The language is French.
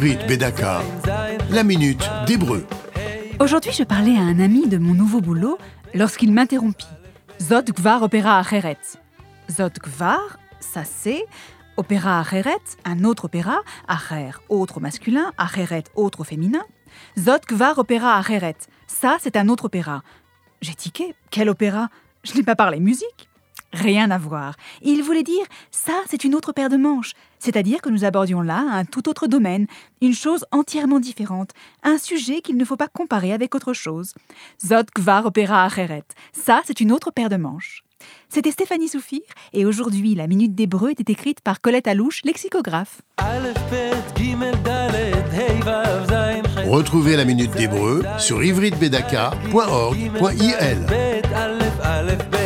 Bedaka, la minute d'hébreu. Aujourd'hui, je parlais à un ami de mon nouveau boulot lorsqu'il m'interrompit. Zot gvar opéra acheret. Zot gvar, ça c'est. Opéra acheret, un autre opéra. Acher, autre au masculin. Acheret, autre au féminin. Zot gvar opéra acheret. Ça, c'est un autre opéra. J'ai tiqué. Quel opéra? Je n'ai pas parlé musique. Rien à voir. Il voulait dire ça, c'est une autre paire de manches. C'est-à-dire que nous abordions là un tout autre domaine, une chose entièrement différente, un sujet qu'il ne faut pas comparer avec autre chose. Zot kvar opéra acheret. Ça, c'est une autre paire de manches. C'était Stéphanie Soufir, et aujourd'hui, la Minute d'Hébreu était écrite par Colette Alouche, lexicographe. Retrouvez la Minute d'Hébreu sur ivritbedaka.org.il.